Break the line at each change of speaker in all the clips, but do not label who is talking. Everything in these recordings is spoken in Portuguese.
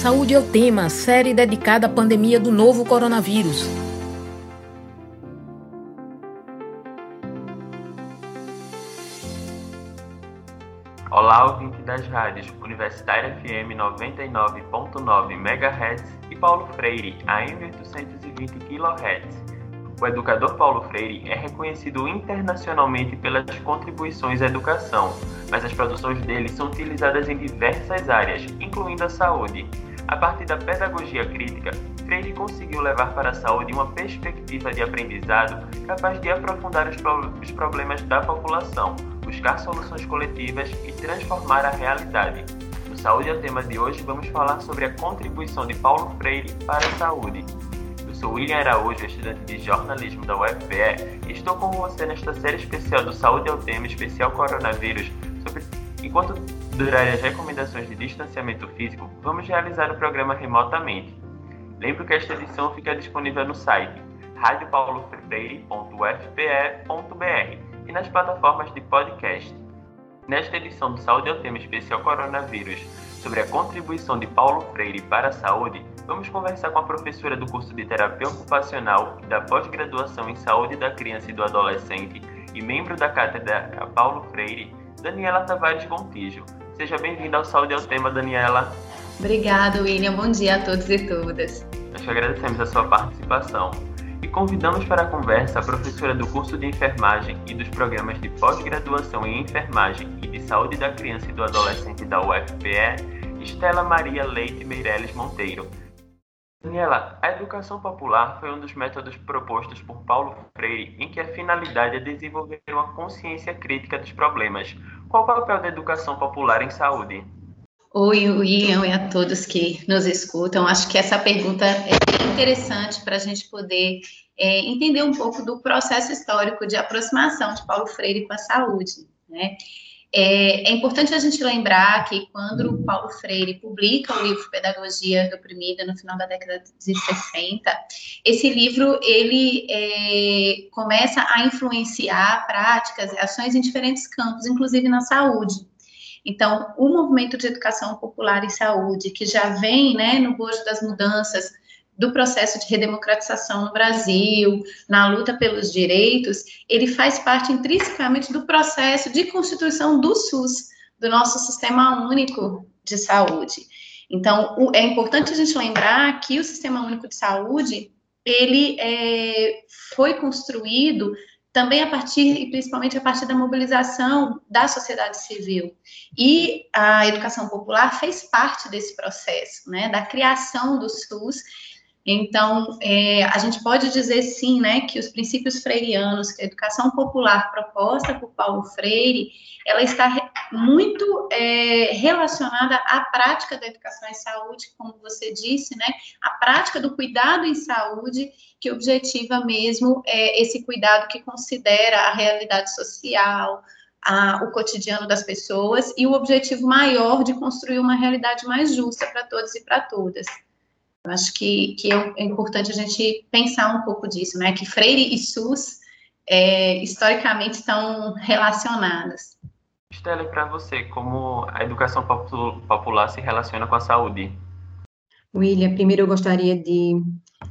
Saúde é o tema, série dedicada à pandemia do novo coronavírus.
Olá, ouvinte das rádios Universitária FM 99.9 MHz e Paulo Freire AM 820 kHz. O educador Paulo Freire é reconhecido internacionalmente pelas contribuições à educação, mas as produções dele são utilizadas em diversas áreas, incluindo a saúde. A partir da pedagogia crítica, Freire conseguiu levar para a saúde uma perspectiva de aprendizado capaz de aprofundar os, pro os problemas da população, buscar soluções coletivas e transformar a realidade. No Saúde é o tema de hoje, vamos falar sobre a contribuição de Paulo Freire para a saúde sou William Araújo, estudante de jornalismo da UFPE, e estou com você nesta série especial do Saúde ao Tema Especial Coronavírus. Sobre... Enquanto durarem as recomendações de distanciamento físico, vamos realizar o programa remotamente. Lembro que esta edição fica disponível no site radiopaulofreire.ufpe.br e nas plataformas de podcast. Nesta edição do Saúde ao Tema Especial Coronavírus, sobre a contribuição de Paulo Freire para a saúde, vamos conversar com a professora do curso de Terapia Ocupacional e da pós-graduação em Saúde da Criança e do Adolescente e membro da cátedra Paulo Freire, Daniela Tavares Gontijo. Seja bem-vinda ao Saúde ao Tema, Daniela.
Obrigada, William. Bom dia a todos e todas.
Nós te agradecemos a sua participação e convidamos para a conversa a professora do curso de enfermagem e dos programas de pós-graduação em enfermagem e de saúde da criança e do adolescente da UFPE, Estela Maria Leite Meirelles Monteiro. Daniela, a educação popular foi um dos métodos propostos por Paulo Freire em que a finalidade é desenvolver uma consciência crítica dos problemas. Qual o papel da educação popular em saúde?
Oi, William, e a todos que nos escutam. Acho que essa pergunta é interessante para a gente poder é, entender um pouco do processo histórico de aproximação de Paulo Freire com a saúde. Né? É, é, importante a gente lembrar que quando o Paulo Freire publica o livro Pedagogia Reprimida no final da década de 60, esse livro ele é, começa a influenciar práticas e ações em diferentes campos, inclusive na saúde. Então, o movimento de educação popular e saúde, que já vem né, no bojo das mudanças do processo de redemocratização no Brasil, na luta pelos direitos, ele faz parte intrinsecamente do processo de constituição do SUS, do nosso Sistema Único de Saúde. Então, é importante a gente lembrar que o Sistema Único de Saúde, ele é, foi construído também a partir, e principalmente a partir da mobilização da sociedade civil. E a educação popular fez parte desse processo, né, da criação do SUS então, é, a gente pode dizer sim, né, que os princípios freirianos, que a educação popular proposta por Paulo Freire, ela está muito é, relacionada à prática da educação em saúde, como você disse, né, a prática do cuidado em saúde, que objetiva mesmo é, esse cuidado que considera a realidade social, a, o cotidiano das pessoas e o objetivo maior de construir uma realidade mais justa para todos e para todas. Eu acho que, que é, é, importante a gente pensar um pouco disso, né? Que Freire e SUS é, historicamente estão relacionadas.
Estela, para você, como a educação popular se relaciona com a saúde?
William, primeiro eu gostaria de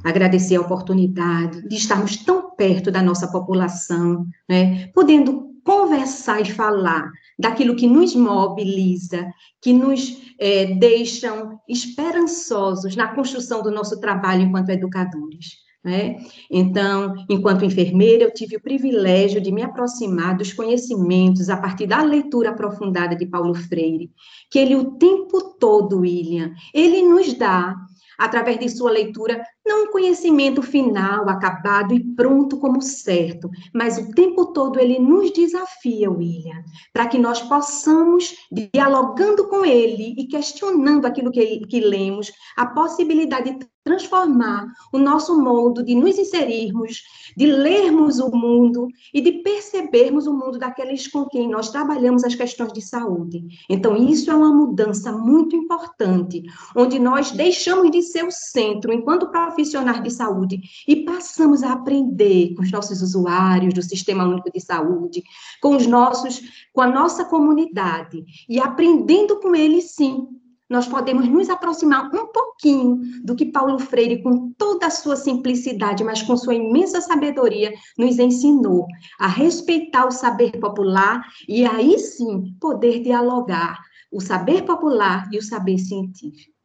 agradecer a oportunidade de estarmos tão perto da nossa população, né, podendo conversar e falar daquilo que nos mobiliza, que nos é, deixam esperançosos na construção do nosso trabalho enquanto educadores. Né? Então, enquanto enfermeira, eu tive o privilégio de me aproximar dos conhecimentos a partir da leitura aprofundada de Paulo Freire, que ele o tempo todo, William, ele nos dá através de sua leitura, não um conhecimento final, acabado e pronto como certo, mas o tempo todo ele nos desafia, William, para que nós possamos, dialogando com ele e questionando aquilo que, que lemos, a possibilidade de transformar o nosso modo de nos inserirmos, de lermos o mundo e de percebermos o mundo daqueles com quem nós trabalhamos as questões de saúde. Então, isso é uma mudança muito importante, onde nós deixamos de ser o centro enquanto profissionais de saúde e passamos a aprender com os nossos usuários do Sistema Único de Saúde, com os nossos, com a nossa comunidade e aprendendo com eles sim nós podemos nos aproximar um pouquinho do que Paulo Freire, com toda a sua simplicidade, mas com sua imensa sabedoria, nos ensinou a respeitar o saber popular e aí sim poder dialogar o saber popular e o saber científico.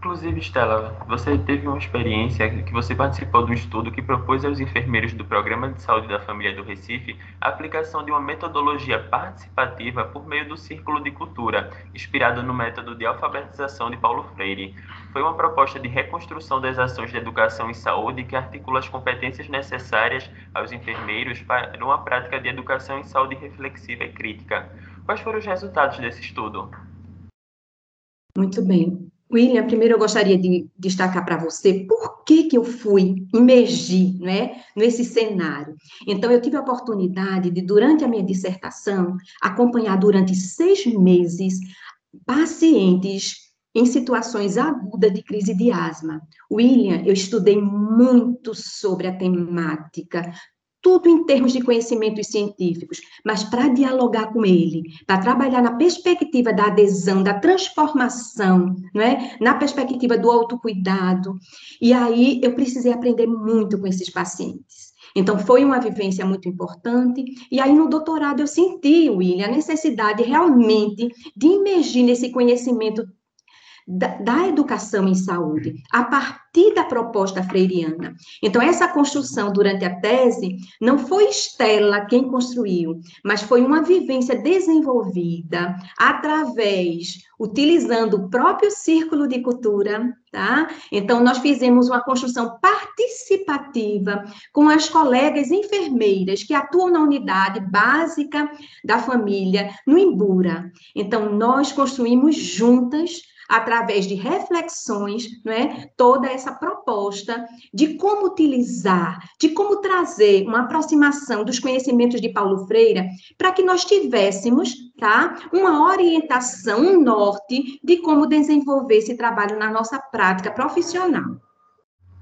Inclusive, Stella, você teve uma experiência que você participou de um estudo que propôs aos enfermeiros do Programa de Saúde da Família do Recife a aplicação de uma metodologia participativa por meio do Círculo de Cultura, inspirado no método de alfabetização de Paulo Freire. Foi uma proposta de reconstrução das ações de educação e saúde que articula as competências necessárias aos enfermeiros para uma prática de educação em saúde reflexiva e crítica. Quais foram os resultados desse estudo?
Muito bem. William, primeiro eu gostaria de destacar para você por que, que eu fui imergir né, nesse cenário. Então, eu tive a oportunidade de, durante a minha dissertação, acompanhar durante seis meses pacientes em situações agudas de crise de asma. William, eu estudei muito sobre a temática, tudo em termos de conhecimentos científicos, mas para dialogar com ele, para trabalhar na perspectiva da adesão, da transformação, não é? na perspectiva do autocuidado. E aí eu precisei aprender muito com esses pacientes. Então, foi uma vivência muito importante. E aí, no doutorado, eu senti, William, a necessidade realmente de imergir nesse conhecimento da, da, educação em saúde, a partir da proposta freiriana. Então, essa construção durante a tese não foi Estela quem construiu, mas foi uma vivência desenvolvida através, utilizando o próprio círculo de cultura, tá? Então, nós fizemos uma construção participativa com as colegas enfermeiras que atuam na unidade básica da família, no Imbura. Então, nós construímos juntas através de reflexões, não é? Toda essa proposta de como utilizar, de como trazer uma aproximação dos conhecimentos de Paulo Freire para que nós tivéssemos, tá? Uma orientação, um norte de como desenvolver esse trabalho na nossa prática profissional.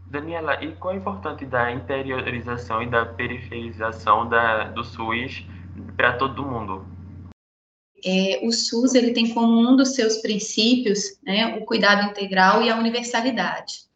Daniela, e qual é importante da interiorização e da periferização da, do SUS para todo mundo?
É, o SUS ele tem como um dos seus princípios né, o cuidado integral e a universalidade.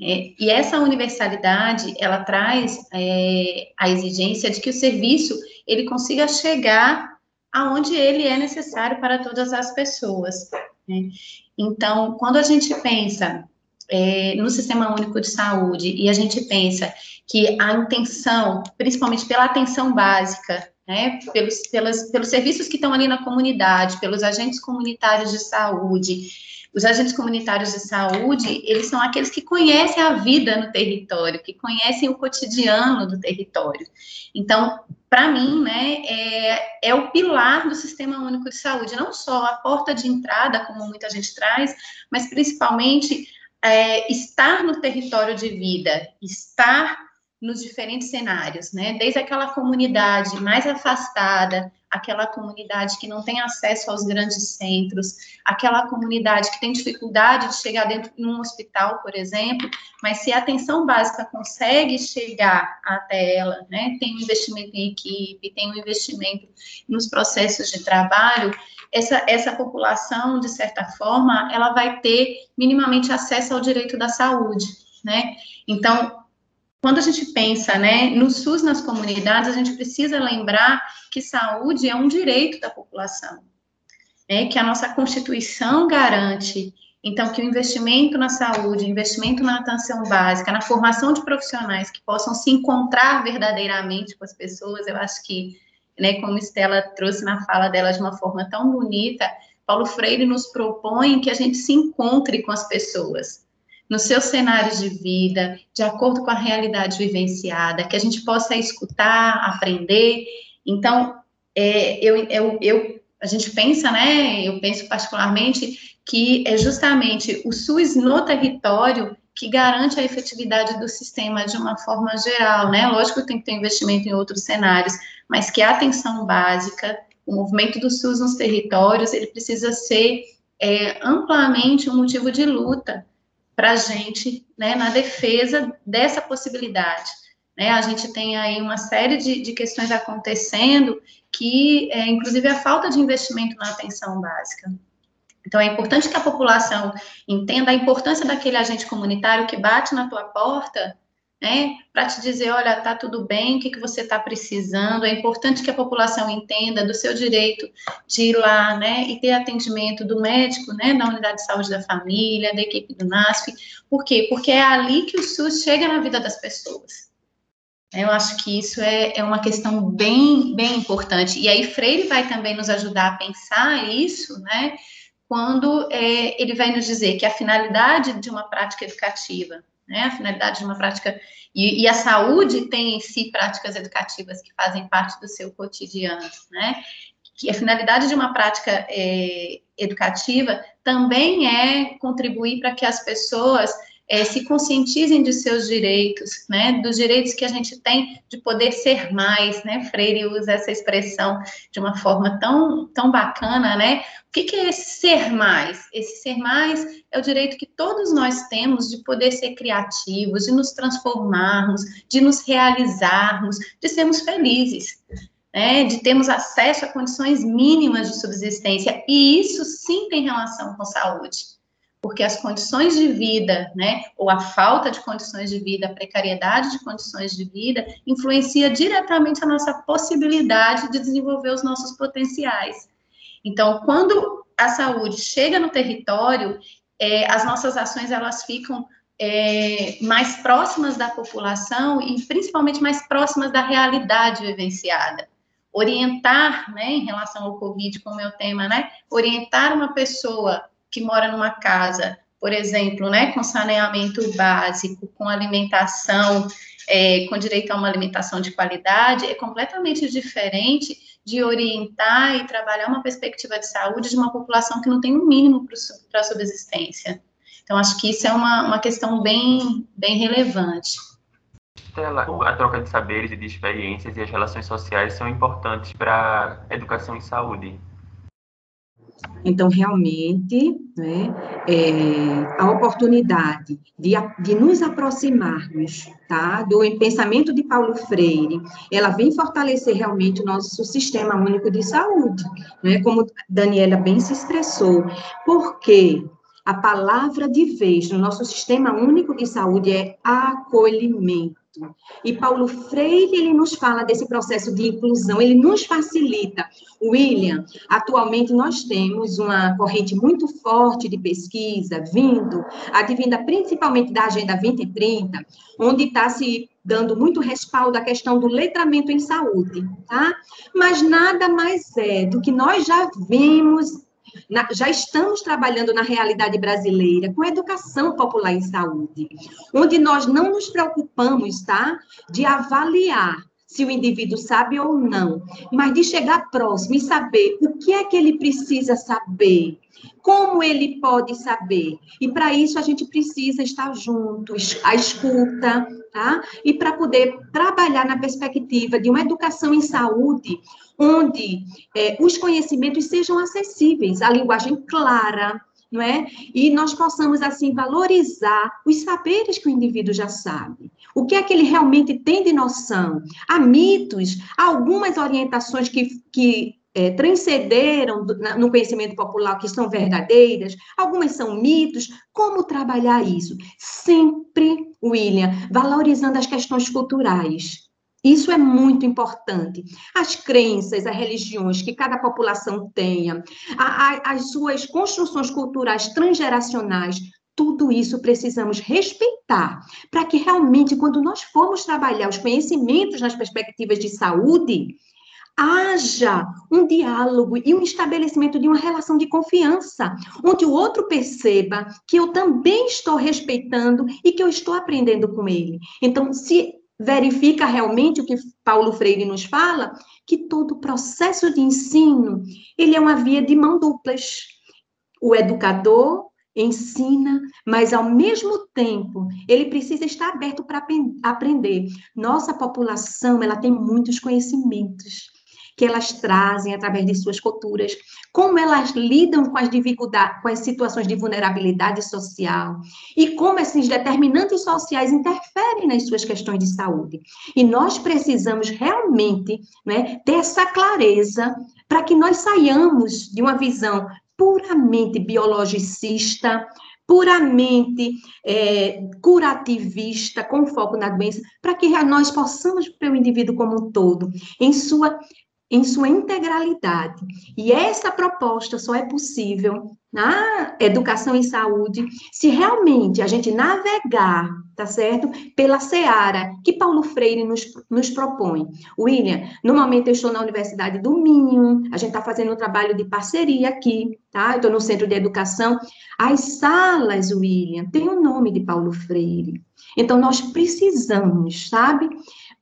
É, e essa universalidade ela traz é, a exigência de que o serviço ele consiga chegar aonde ele é necessário para todas as pessoas. Né? Então, quando a gente pensa é, no Sistema Único de Saúde e a gente pensa que a intenção, principalmente pela atenção básica, né, pelos, pelas, pelos serviços que estão ali na comunidade, pelos agentes comunitários de saúde. Os agentes comunitários de saúde, eles são aqueles que conhecem a vida no território, que conhecem o cotidiano do território. Então, para mim, né, é, é o pilar do Sistema Único de Saúde, não só a porta de entrada, como muita gente traz, mas principalmente é, estar no território de vida, estar nos diferentes cenários, né? Desde aquela comunidade mais afastada, aquela comunidade que não tem acesso aos grandes centros, aquela comunidade que tem dificuldade de chegar dentro de um hospital, por exemplo, mas se a atenção básica consegue chegar até ela, né? Tem um investimento em equipe, tem um investimento nos processos de trabalho, essa, essa população, de certa forma, ela vai ter minimamente acesso ao direito da saúde, né? Então, quando a gente pensa né, no SUS nas comunidades, a gente precisa lembrar que saúde é um direito da população, né, que a nossa Constituição garante, então, que o investimento na saúde, investimento na atenção básica, na formação de profissionais que possam se encontrar verdadeiramente com as pessoas, eu acho que, né, como Estela trouxe na fala dela de uma forma tão bonita, Paulo Freire nos propõe que a gente se encontre com as pessoas, nos seus cenários de vida, de acordo com a realidade vivenciada, que a gente possa escutar, aprender. Então, é, eu, eu, eu, a gente pensa, né? Eu penso particularmente que é justamente o SUS no território que garante a efetividade do sistema de uma forma geral, né? Lógico que tem que ter investimento em outros cenários, mas que a atenção básica, o movimento do SUS nos territórios, ele precisa ser é, amplamente um motivo de luta para a gente, né, na defesa dessa possibilidade. Né? A gente tem aí uma série de, de questões acontecendo que, é, inclusive, a falta de investimento na atenção básica. Então, é importante que a população entenda a importância daquele agente comunitário que bate na tua porta né, para te dizer, olha, tá tudo bem, o que, que você está precisando. É importante que a população entenda do seu direito de ir lá, né, e ter atendimento do médico, né, na unidade de saúde da família, da equipe do NASF. Por quê? Porque é ali que o SUS chega na vida das pessoas. Eu acho que isso é, é uma questão bem, bem importante. E aí Freire vai também nos ajudar a pensar isso, né, quando é, ele vai nos dizer que a finalidade de uma prática educativa né? A finalidade de uma prática. E, e, a saúde tem em si práticas educativas que fazem parte do seu cotidiano, né? Que a finalidade de uma prática é, educativa também é contribuir para que as pessoas é, se conscientizem de seus direitos, né, dos direitos que a gente tem de poder ser mais, né, Freire usa essa expressão de uma forma tão, tão bacana, né, o que, que é esse ser mais? Esse ser mais é o direito que todos nós temos de poder ser criativos, de nos transformarmos, de nos realizarmos, de sermos felizes, né, de termos acesso a condições mínimas de subsistência, e isso sim tem relação com saúde porque as condições de vida, né, ou a falta de condições de vida, a precariedade de condições de vida, influencia diretamente a nossa possibilidade de desenvolver os nossos potenciais. Então, quando a saúde chega no território, é, as nossas ações elas ficam é, mais próximas da população e principalmente mais próximas da realidade vivenciada. Orientar, né, em relação ao Covid, como é o tema, né, orientar uma pessoa que mora numa casa, por exemplo, né, com saneamento básico, com alimentação, é, com direito a uma alimentação de qualidade, é completamente diferente de orientar e trabalhar uma perspectiva de saúde de uma população que não tem o um mínimo para a subsistência. Então, acho que isso é uma, uma questão bem, bem relevante.
Stella, a troca de saberes e de experiências e as relações sociais são importantes para a educação em saúde.
Então, realmente, né, é, a oportunidade de, de nos aproximarmos tá, do pensamento de Paulo Freire, ela vem fortalecer realmente o nosso sistema único de saúde, né, como Daniela bem se expressou, porque a palavra de vez no nosso sistema único de saúde é acolhimento. E Paulo Freire, ele nos fala desse processo de inclusão, ele nos facilita. William, atualmente nós temos uma corrente muito forte de pesquisa vindo, advinda principalmente da Agenda 2030, onde está se dando muito respaldo à questão do letramento em saúde, tá? Mas nada mais é do que nós já vimos na, já estamos trabalhando na realidade brasileira com educação popular em saúde, onde nós não nos preocupamos, tá, de avaliar se o indivíduo sabe ou não, mas de chegar próximo e saber o que é que ele precisa saber, como ele pode saber. E para isso a gente precisa estar juntos, a escuta, tá? E para poder trabalhar na perspectiva de uma educação em saúde, onde é, os conhecimentos sejam acessíveis, a linguagem clara, não é? E nós possamos, assim, valorizar os saberes que o indivíduo já sabe. O que é que ele realmente tem de noção? Há mitos, há algumas orientações que, que é, no conhecimento popular que são verdadeiras, algumas são mitos. Como trabalhar isso? Sempre, William, valorizando as questões culturais. Isso é muito importante. As crenças, as religiões que cada população tenha, a, a, as suas construções culturais transgeracionais, tudo isso precisamos respeitar, para que realmente, quando nós formos trabalhar os conhecimentos nas perspectivas de saúde, haja um diálogo e um estabelecimento de uma relação de confiança, onde o outro perceba que eu também estou respeitando e que eu estou aprendendo com ele. Então, se verifica realmente o que Paulo Freire nos fala, que todo processo de ensino, ele é uma via de mão duplas. O educador ensina, mas ao mesmo tempo, ele precisa estar aberto para aprender. Nossa população, ela tem muitos conhecimentos que elas trazem através de suas culturas, como elas lidam com as dificuldades, com as situações de vulnerabilidade social e como esses determinantes sociais interferem nas suas questões de saúde. E nós precisamos realmente né, ter essa clareza para que nós saiamos de uma visão puramente biologicista, puramente é, curativista, com foco na doença, para que nós possamos ver o indivíduo como um todo, em sua em sua integralidade. E essa proposta só é possível na educação e saúde se realmente a gente navegar, tá certo? Pela seara que Paulo Freire nos, nos propõe. William, no momento eu estou na Universidade do Minho, a gente está fazendo um trabalho de parceria aqui, tá? Eu estou no Centro de Educação. As salas, William, tem o nome de Paulo Freire. Então, nós precisamos, sabe?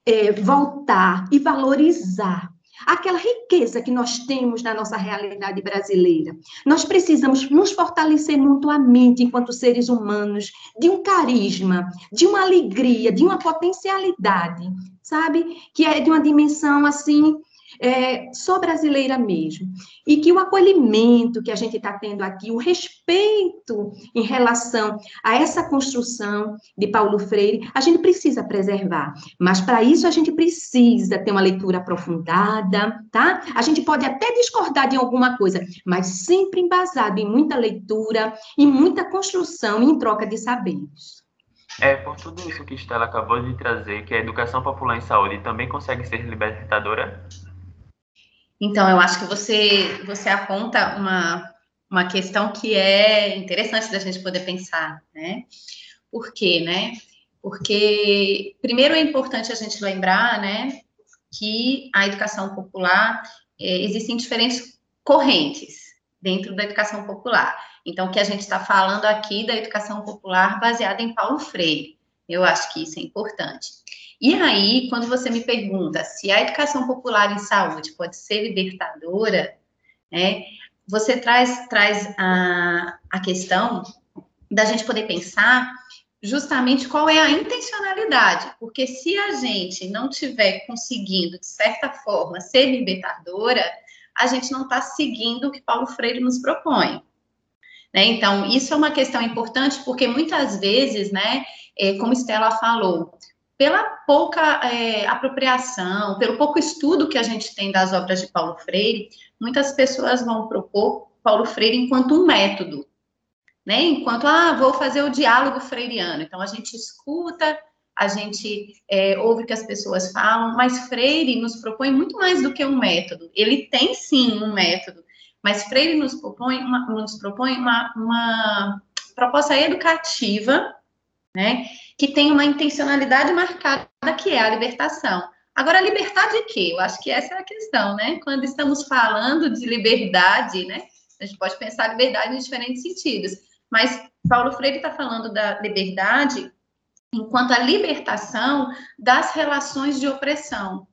É, voltar e valorizar aquela riqueza que nós temos na nossa realidade brasileira. Nós precisamos nos fortalecer mutuamente enquanto seres humanos, de um carisma, de uma alegria, de uma potencialidade, sabe? Que é de uma dimensão assim é, só brasileira mesmo. E que o acolhimento que a gente está tendo aqui, o respeito em relação a essa construção de Paulo Freire, a gente precisa preservar. Mas para isso a gente precisa ter uma leitura aprofundada, tá? A gente pode até discordar de alguma coisa, mas sempre embasado em muita leitura, em muita construção em troca de saberes.
É por tudo isso que Estela acabou de trazer que a educação popular em saúde também consegue ser libertadora?
Então, eu acho que você, você aponta uma, uma questão que é interessante da gente poder pensar, né? Por quê, né? Porque, primeiro, é importante a gente lembrar, né, que a educação popular, é, existem diferentes correntes dentro da educação popular. Então, o que a gente está falando aqui da educação popular baseada em Paulo Freire. Eu acho que isso é importante. E aí, quando você me pergunta se a educação popular em saúde pode ser libertadora, né, você traz, traz a, a questão da gente poder pensar justamente qual é a intencionalidade, porque se a gente não tiver conseguindo, de certa forma, ser libertadora, a gente não está seguindo o que Paulo Freire nos propõe. Né? Então, isso é uma questão importante, porque muitas vezes, né, é, como Estela falou, pela pouca é, apropriação, pelo pouco estudo que a gente tem das obras de Paulo Freire, muitas pessoas vão propor Paulo Freire enquanto um método, né? Enquanto, ah, vou fazer o diálogo freiriano. Então, a gente escuta, a gente é, ouve o que as pessoas falam, mas Freire nos propõe muito mais do que um método. Ele tem, sim, um método, mas Freire nos propõe uma, nos propõe uma, uma proposta educativa, né? Que tem uma intencionalidade marcada, que é a libertação. Agora, libertar de quê? Eu acho que essa é a questão, né? Quando estamos falando de liberdade, né? A gente pode pensar liberdade em diferentes sentidos. Mas Paulo Freire está falando da liberdade enquanto a libertação das relações de opressão.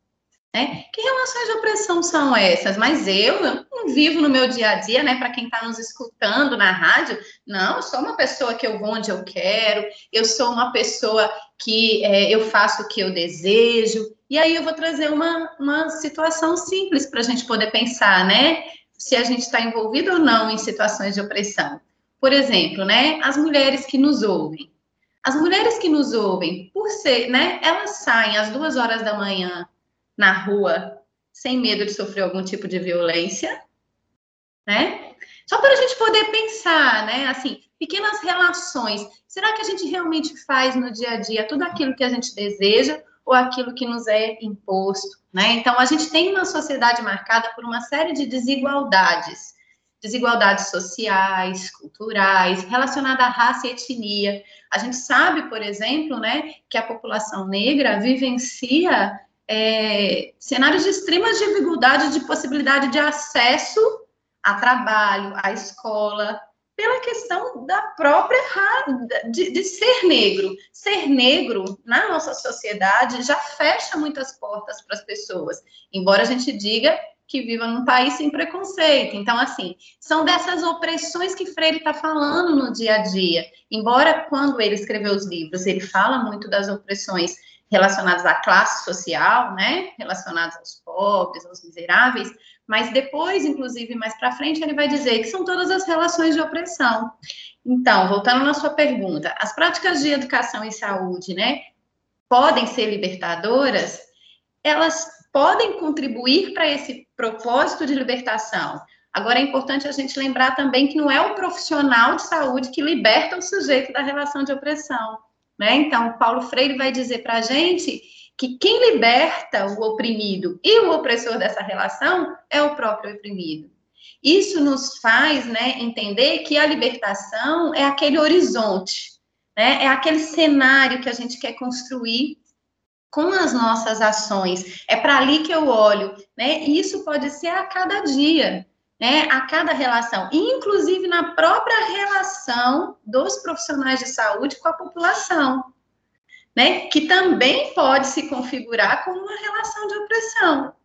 Né? Que relações de opressão são essas? Mas eu, eu não vivo no meu dia a dia, né? Para quem está nos escutando na rádio, não, eu sou uma pessoa que eu vou onde eu quero, eu sou uma pessoa que é, eu faço o que eu desejo. E aí eu vou trazer uma, uma situação simples para a gente poder pensar, né? Se a gente está envolvido ou não em situações de opressão. Por exemplo, né? As mulheres que nos ouvem. As mulheres que nos ouvem, por ser, né? Elas saem às duas horas da manhã na rua sem medo de sofrer algum tipo de violência, né? Só para a gente poder pensar, né? Assim, pequenas relações. Será que a gente realmente faz no dia a dia tudo aquilo que a gente deseja ou aquilo que nos é imposto, né? Então, a gente tem uma sociedade marcada por uma série de desigualdades. Desigualdades sociais, culturais, relacionadas à raça e etnia. A gente sabe, por exemplo, né, que a população negra vivencia é, cenários de extrema dificuldade de possibilidade de acesso a trabalho, à escola, pela questão da própria de, de, ser negro. Ser negro na nossa sociedade já fecha muitas portas para as pessoas, embora a gente diga que viva num país sem preconceito. Então, assim, são dessas opressões que Freire está falando no dia a dia. Embora quando ele escreveu os livros, ele fala muito das opressões relacionados à classe social, né, relacionados aos pobres, aos miseráveis, mas depois, inclusive, mais para frente, ele vai dizer que são todas as relações de opressão. Então, voltando na sua pergunta, as práticas de educação e saúde, né, podem ser libertadoras? Elas podem contribuir para esse propósito de libertação, Agora, é importante a gente lembrar também que não é o profissional de saúde que liberta o sujeito da relação de opressão. Né? Então, Paulo Freire vai dizer para a gente que quem liberta o oprimido e o opressor dessa relação é o próprio oprimido. Isso nos faz né, entender que a libertação é aquele horizonte, né, é aquele cenário que a gente quer construir com as nossas ações. É para ali que eu olho, né? E isso pode ser a cada dia, né? A cada relação, inclusive na própria relação dos profissionais de saúde com a população né, que também pode se configurar como uma relação de opressão.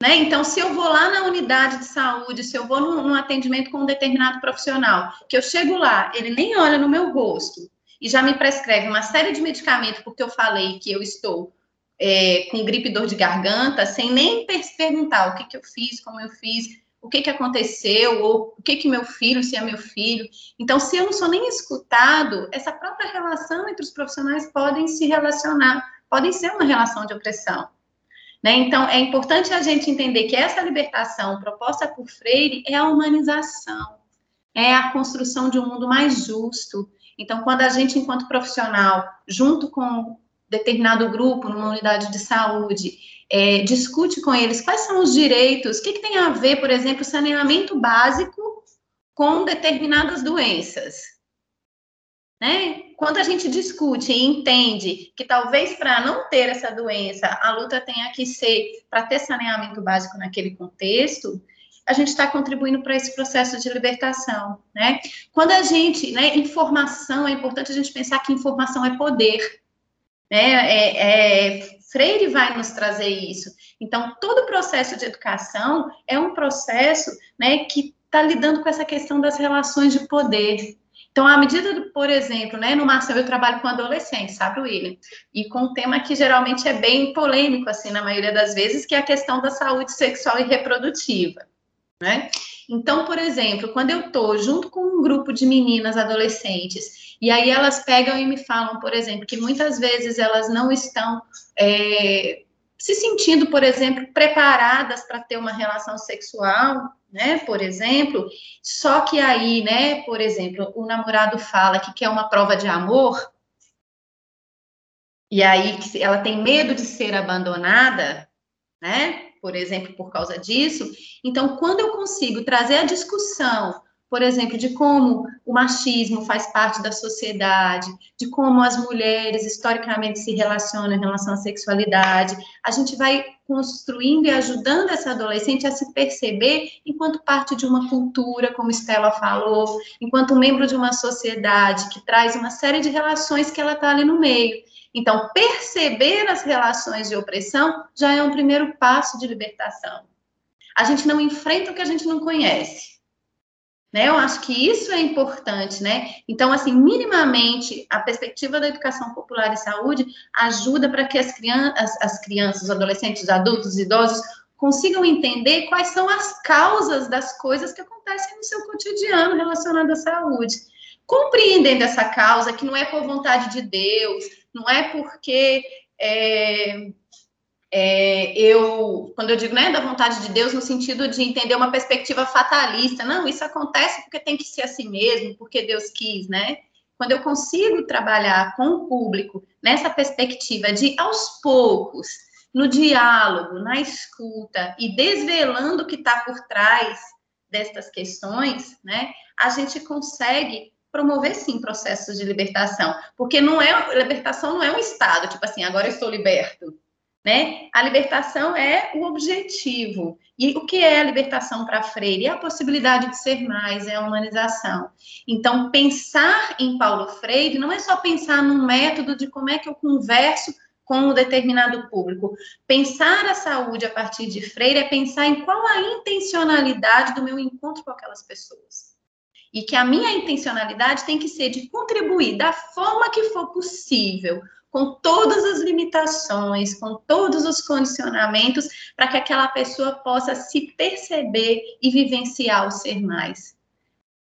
Né? Então, se eu vou lá na unidade de saúde, se eu vou num, num atendimento com um determinado profissional, que eu chego lá, ele nem olha no meu rosto e já me prescreve uma série de medicamentos porque eu falei que eu estou é, com gripe e dor de garganta, sem nem perguntar o que, que eu fiz, como eu fiz, o que, que aconteceu, ou o que, que meu filho, se é meu filho. Então, se eu não sou nem escutado, essa própria relação entre os profissionais podem se relacionar, podem ser uma relação de opressão. Né? Então, é importante a gente entender que essa libertação proposta por Freire é a humanização, é a construção de um mundo mais justo. Então, quando a gente, enquanto profissional, junto com determinado grupo, numa unidade de saúde, é, discute com eles quais são os direitos, o que, que tem a ver, por exemplo, saneamento básico com determinadas doenças. Né? Quando a gente discute e entende que talvez para não ter essa doença, a luta tenha que ser para ter saneamento básico naquele contexto, a gente está contribuindo para esse processo de libertação, né? Quando a gente, né, informação, é importante a gente pensar que informação é poder, né? É, é, Freire vai nos trazer isso. Então, todo o processo de educação é um processo né, que está lidando com essa questão das relações de poder. Então, à medida, do, por exemplo, né, no Marcel eu trabalho com adolescentes, sabe, William? E com um tema que geralmente é bem polêmico, assim, na maioria das vezes, que é a questão da saúde sexual e reprodutiva, né? Então, por exemplo, quando eu estou junto com um grupo de meninas adolescentes, e aí elas pegam e me falam, por exemplo, que muitas vezes elas não estão é, se sentindo, por exemplo, preparadas para ter uma relação sexual, né, por exemplo, só que aí, né, por exemplo, o namorado fala que quer uma prova de amor, e aí ela tem medo de ser abandonada, né? por exemplo, por causa disso. Então, quando eu consigo trazer a discussão, por exemplo, de como o machismo faz parte da sociedade, de como as mulheres historicamente se relacionam em relação à sexualidade, a gente vai construindo e ajudando essa adolescente a se perceber enquanto parte de uma cultura, como Stella falou, enquanto membro de uma sociedade que traz uma série de relações que ela está ali no meio. Então, perceber as relações de opressão já é um primeiro passo de libertação. A gente não enfrenta o que a gente não conhece. Né? Eu acho que isso é importante, né? Então, assim, minimamente, a perspectiva da educação popular e saúde ajuda para que as crianças, as crianças, os adolescentes, os adultos, os idosos consigam entender quais são as causas das coisas que acontecem no seu cotidiano relacionado à saúde. Compreendendo essa causa, que não é por vontade de Deus, não é porque é, é, eu, quando eu digo né, da vontade de Deus, no sentido de entender uma perspectiva fatalista, não, isso acontece porque tem que ser assim mesmo, porque Deus quis, né? Quando eu consigo trabalhar com o público nessa perspectiva de, aos poucos, no diálogo, na escuta e desvelando o que está por trás destas questões, né, a gente consegue promover sim processos de libertação, porque não é libertação não é um estado, tipo assim, agora eu estou liberto, né? A libertação é o objetivo. E o que é a libertação para Freire? É a possibilidade de ser mais, é a humanização. Então, pensar em Paulo Freire não é só pensar num método de como é que eu converso com um determinado público. Pensar a saúde a partir de Freire é pensar em qual a intencionalidade do meu encontro com aquelas pessoas e que a minha intencionalidade tem que ser de contribuir da forma que for possível, com todas as limitações, com todos os condicionamentos, para que aquela pessoa possa se perceber e vivenciar o ser mais.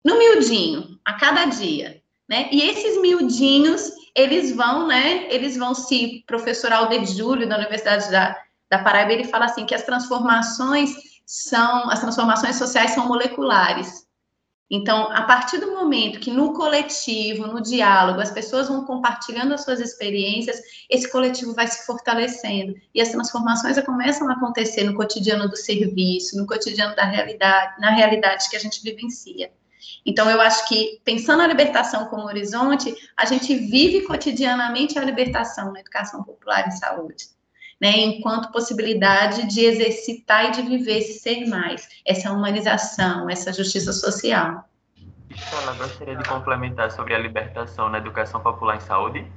No miudinho, a cada dia, né? E esses miudinhos, eles vão, né? Eles vão se, professor Alder Júlio, da Universidade da, da Paraíba, ele fala assim, que as transformações são as transformações sociais são moleculares. Então, a partir do momento que no coletivo, no diálogo, as pessoas vão compartilhando as suas experiências, esse coletivo vai se fortalecendo e as transformações começam a acontecer no cotidiano do serviço, no cotidiano da realidade, na realidade que a gente vivencia. Então, eu acho que, pensando a libertação como horizonte, a gente vive cotidianamente a libertação na educação popular e saúde. Né, enquanto possibilidade de exercitar e de viver esse ser mais, essa humanização, essa justiça social.
Ela gostaria de complementar sobre a libertação na educação popular em saúde?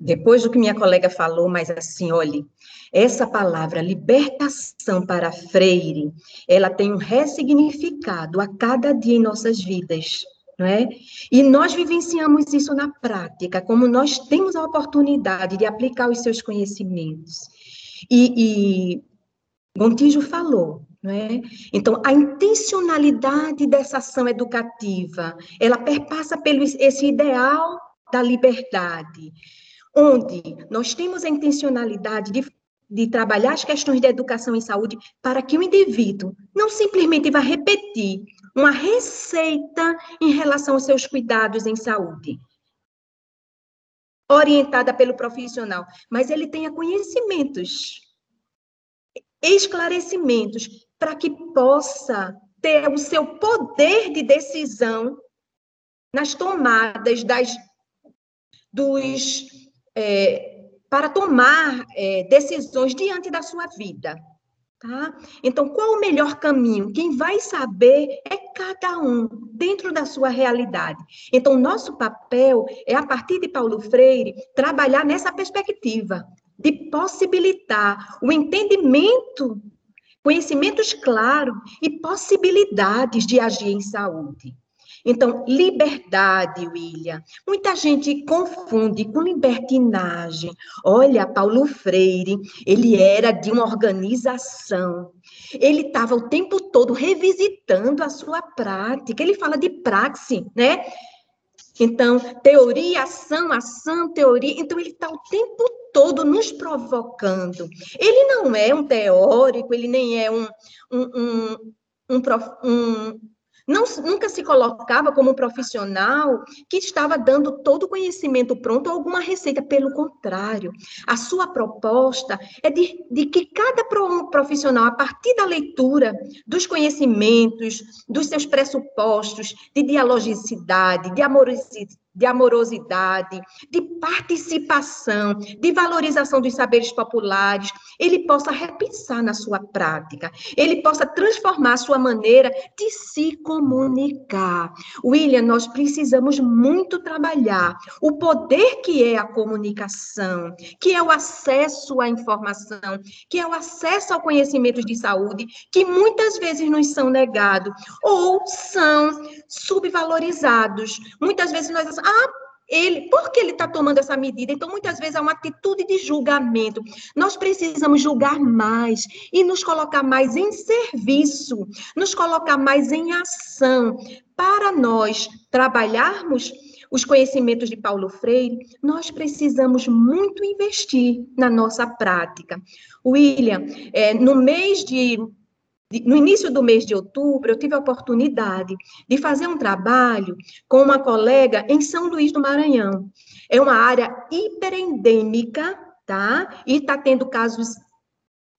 depois do que minha colega falou, mas assim, olhe, essa palavra libertação para Freire, ela tem um ressignificado a cada dia em nossas vidas, é? E nós vivenciamos isso na prática, como nós temos a oportunidade de aplicar os seus conhecimentos. E, e Gontijo falou, é? Então, a intencionalidade dessa ação educativa, ela perpassa pelo esse ideal da liberdade, onde nós temos a intencionalidade de, de trabalhar as questões da educação e saúde para que o indivíduo não simplesmente vá repetir uma receita em relação aos seus cuidados em saúde, orientada pelo profissional, mas ele tenha conhecimentos, esclarecimentos, para que possa ter o seu poder de decisão nas tomadas das, dos é, para tomar é, decisões diante da sua vida. Tá? Então, qual o melhor caminho? Quem vai saber é cada um, dentro da sua realidade. Então, nosso papel é, a partir de Paulo Freire, trabalhar nessa perspectiva de possibilitar o entendimento, conhecimentos claros e possibilidades de agir em saúde. Então, liberdade, William. Muita gente confunde com libertinagem. Olha, Paulo Freire, ele era de uma organização. Ele estava o tempo todo revisitando a sua prática. Ele fala de praxe, né? Então, teoria, ação, ação, teoria. Então, ele está o tempo todo nos provocando. Ele não é um teórico, ele nem é um, um, um, um, um não, nunca se colocava como um profissional que estava dando todo o conhecimento pronto ou alguma receita. Pelo contrário, a sua proposta é de, de que cada profissional, a partir da leitura dos conhecimentos, dos seus pressupostos de dialogicidade, de amorosidade, de amorosidade, de participação, de valorização dos saberes populares, ele possa repensar na sua prática, ele possa transformar a sua maneira de se comunicar. William, nós precisamos muito trabalhar o poder que é a comunicação, que é o acesso à informação, que é o acesso ao conhecimento de saúde, que muitas vezes nos são negados ou são subvalorizados. Muitas vezes nós ah, ele, por que ele está tomando essa medida? Então, muitas vezes é uma atitude de julgamento. Nós precisamos julgar mais e nos colocar mais em serviço, nos colocar mais em ação, para nós trabalharmos os conhecimentos de Paulo Freire, nós precisamos muito investir na nossa prática. William, é, no mês de no início do mês de outubro, eu tive a oportunidade de fazer um trabalho com uma colega em São Luís do Maranhão. É uma área hiperendêmica, tá? E está tendo casos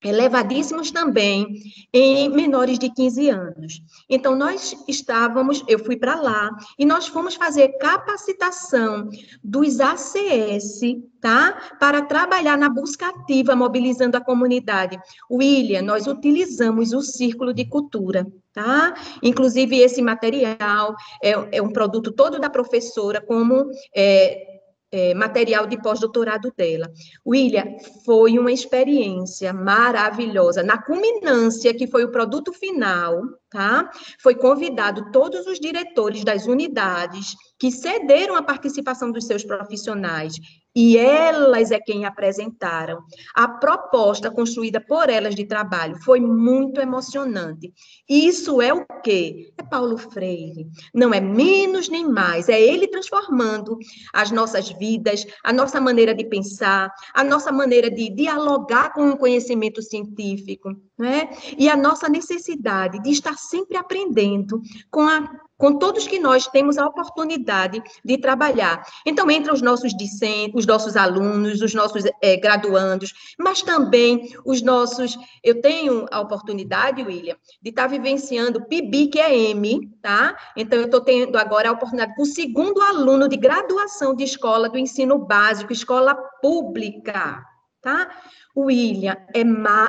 elevadíssimos também em menores de 15 anos. Então, nós estávamos, eu fui para lá, e nós fomos fazer capacitação dos ACS, tá? Para trabalhar na busca ativa, mobilizando a comunidade. William, nós utilizamos o Círculo de Cultura, tá? Inclusive, esse material é, é um produto todo da professora, como... É, é, material de pós-doutorado dela. William, foi uma experiência maravilhosa. Na culminância, que foi o produto final, tá? Foi convidado todos os diretores das unidades que cederam a participação dos seus profissionais e elas é quem apresentaram. A proposta construída por elas de trabalho foi muito emocionante. Isso é o quê? É Paulo Freire. Não é menos nem mais, é ele transformando as nossas vidas, a nossa maneira de pensar, a nossa maneira de dialogar com o conhecimento científico. Né? E a nossa necessidade de estar sempre aprendendo com a com todos que nós temos a oportunidade de trabalhar. Então, entre os nossos discentes, os nossos alunos, os nossos é, graduandos, mas também os nossos. Eu tenho a oportunidade, William, de estar vivenciando PIB, que é M, tá? Então, eu estou tendo agora a oportunidade com o segundo aluno de graduação de escola do ensino básico, escola pública, tá? William, é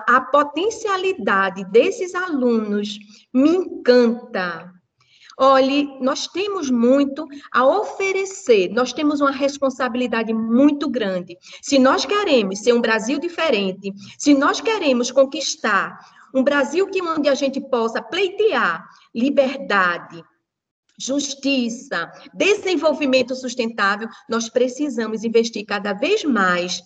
a potencialidade desses alunos me encanta. Olhe, nós temos muito a oferecer, nós temos uma responsabilidade muito grande. Se nós queremos ser um Brasil diferente, se nós queremos conquistar um Brasil que onde a gente possa pleitear liberdade, justiça, desenvolvimento sustentável, nós precisamos investir cada vez mais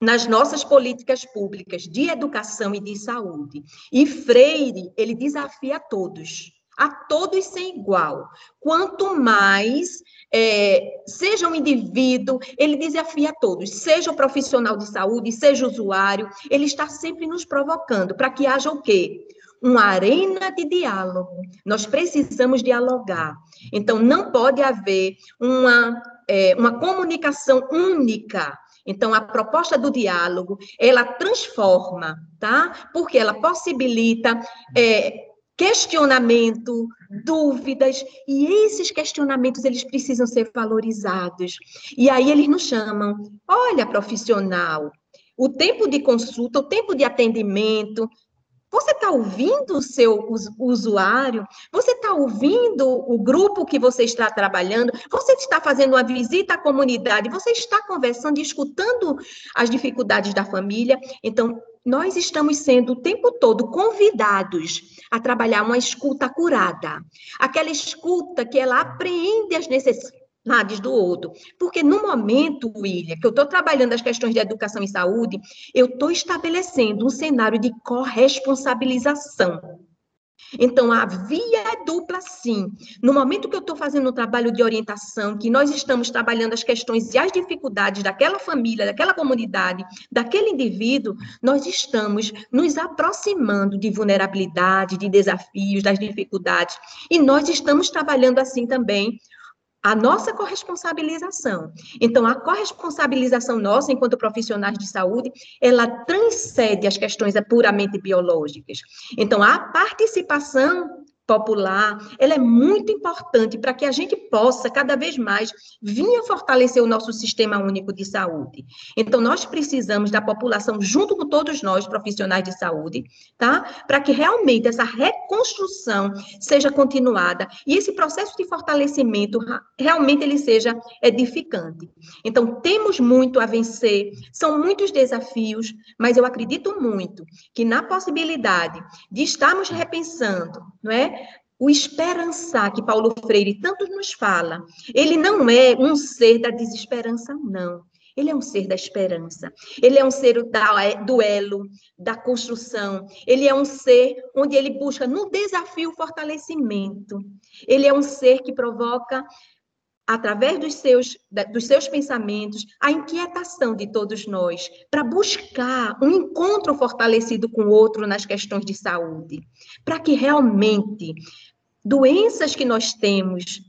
nas nossas políticas públicas de educação e de saúde. E Freire, ele desafia a todos, a todos sem igual. Quanto mais é, seja um indivíduo, ele desafia a todos, seja o profissional de saúde, seja o usuário, ele está sempre nos provocando para que haja o quê? Uma arena de diálogo. Nós precisamos dialogar. Então, não pode haver uma, é, uma comunicação única então, a proposta do diálogo, ela transforma, tá? Porque ela possibilita é, questionamento, dúvidas, e esses questionamentos, eles precisam ser valorizados. E aí eles nos chamam, olha, profissional, o tempo de consulta, o tempo de atendimento, você está ouvindo o seu usuário? Você está ouvindo o grupo que você está trabalhando? Você está fazendo uma visita à comunidade? Você está conversando, escutando as dificuldades da família? Então, nós estamos sendo o tempo todo convidados a trabalhar uma escuta curada. Aquela escuta que ela apreende as necessidades lades do outro. Porque no momento, William, que eu estou trabalhando as questões de educação e saúde, eu estou estabelecendo um cenário de corresponsabilização. Então, a via é dupla, sim. No momento que eu estou fazendo um trabalho de orientação, que nós estamos trabalhando as questões e as dificuldades daquela família, daquela comunidade, daquele indivíduo, nós estamos nos aproximando de vulnerabilidade, de desafios, das dificuldades. E nós estamos trabalhando assim também a nossa corresponsabilização. Então, a corresponsabilização nossa, enquanto profissionais de saúde, ela transcende as questões puramente biológicas. Então, a participação popular, ela é muito importante para que a gente possa, cada vez mais, vir a fortalecer o nosso sistema único de saúde. Então, nós precisamos da população, junto com todos nós, profissionais de saúde, tá? Para que realmente essa reconstrução seja continuada e esse processo de fortalecimento realmente ele seja edificante. Então, temos muito a vencer, são muitos desafios, mas eu acredito muito que na possibilidade de estarmos repensando, não é? O esperançar que Paulo Freire tanto nos fala, ele não é um ser da desesperança, não. Ele é um ser da esperança. Ele é um ser da, do elo, da construção. Ele é um ser onde ele busca no desafio fortalecimento. Ele é um ser que provoca através dos seus, dos seus pensamentos, a inquietação de todos nós, para buscar um encontro fortalecido com o outro nas questões de saúde, para que realmente doenças que nós temos,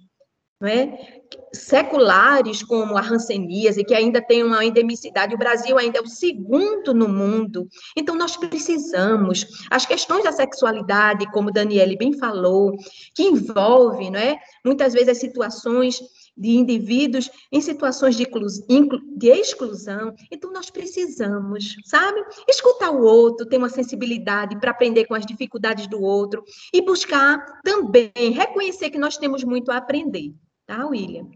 não é? seculares como a hanseníase, que ainda tem uma endemicidade, o Brasil ainda é o segundo no mundo. Então, nós precisamos. As questões da sexualidade, como Daniele bem falou, que envolve, não é? muitas vezes, as situações de indivíduos em situações de, de exclusão. Então, nós precisamos, sabe? Escutar o outro, ter uma sensibilidade para aprender com as dificuldades do outro e buscar também reconhecer que nós temos muito a aprender. Tá, William?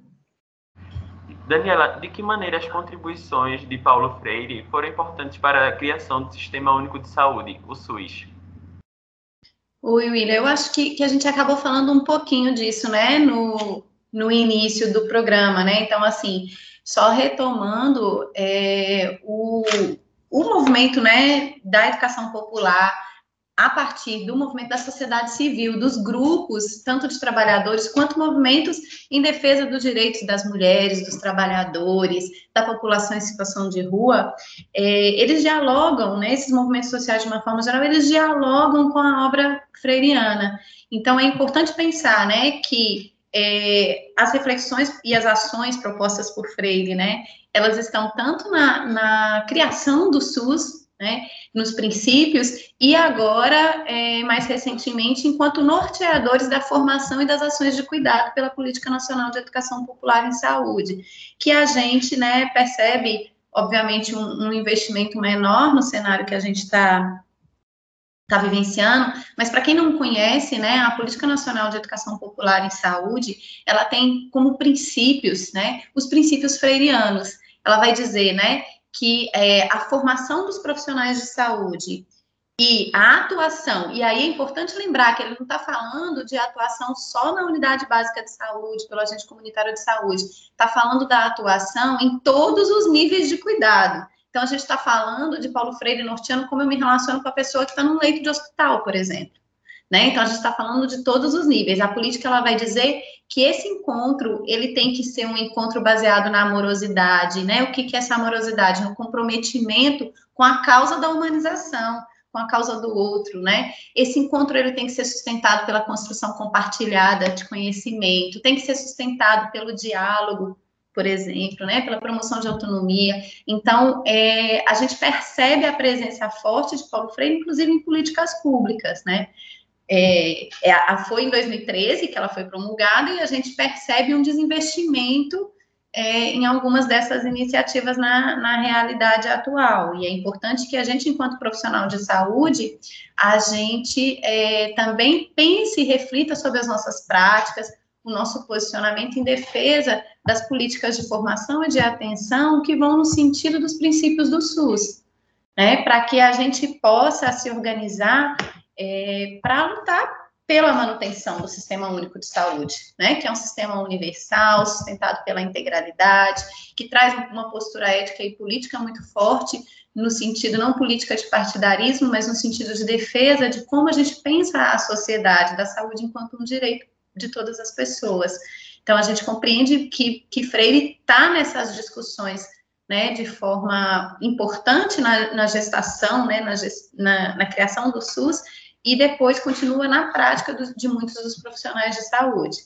Daniela, de que maneira as contribuições de Paulo Freire foram importantes para a criação do Sistema Único de Saúde, o SUS?
Oi, William, eu acho que, que a gente acabou falando um pouquinho disso, né, no, no início do programa, né? Então, assim, só retomando é, o, o movimento, né, da educação popular a partir do movimento da sociedade civil, dos grupos, tanto de trabalhadores quanto movimentos em defesa dos direitos das mulheres, dos trabalhadores, da população em situação de rua, é, eles dialogam, né, esses movimentos sociais de uma forma geral, eles dialogam com a obra freiriana. Então, é importante pensar, né, que é, as reflexões e as ações propostas por Freire, né, elas estão tanto na, na criação do SUS, né, nos princípios, e agora, é, mais recentemente, enquanto norteadores da formação e das ações de cuidado pela Política Nacional de Educação Popular em Saúde, que a gente né, percebe, obviamente, um, um investimento menor no cenário que a gente está está vivenciando, mas para quem não conhece, né, a Política Nacional de Educação Popular em Saúde, ela tem como princípios, né, os princípios freirianos. Ela vai dizer, né, que é, a formação dos profissionais de saúde e a atuação, e aí é importante lembrar que ele não está falando de atuação só na unidade básica de saúde, pelo agente comunitário de saúde, está falando da atuação em todos os níveis de cuidado. Então, a gente está falando de Paulo Freire norteano, como eu me relaciono com a pessoa que está no leito de hospital, por exemplo. Né? Então, a gente está falando de todos os níveis. A política ela vai dizer que esse encontro ele tem que ser um encontro baseado na amorosidade, né? O que, que é essa amorosidade? No comprometimento com a causa da humanização, com a causa do outro, né? Esse encontro ele tem que ser sustentado pela construção compartilhada de conhecimento, tem que ser sustentado pelo diálogo, por exemplo, né? Pela promoção de autonomia. Então, é, a gente percebe a presença forte de Paulo Freire, inclusive em políticas públicas, né? É, é, foi em 2013 que ela foi promulgada e a gente percebe um desinvestimento é, em algumas dessas iniciativas na, na realidade atual. E é importante que a gente, enquanto profissional de saúde, a gente é, também pense e reflita sobre as nossas práticas, o nosso posicionamento em defesa das políticas de formação e de atenção que vão no sentido dos princípios do SUS, né, para que a gente possa se organizar é, para lutar pela manutenção do Sistema Único de Saúde, né, que é um sistema universal, sustentado pela integralidade, que traz uma postura ética e política muito forte, no sentido não política de partidarismo, mas no sentido de defesa de como a gente pensa a sociedade da saúde enquanto um direito de todas as pessoas. Então, a gente compreende que, que Freire está nessas discussões né, de forma importante na, na gestação, né, na, na, na, criação do SUS, e depois continua na prática do, de muitos dos profissionais de saúde.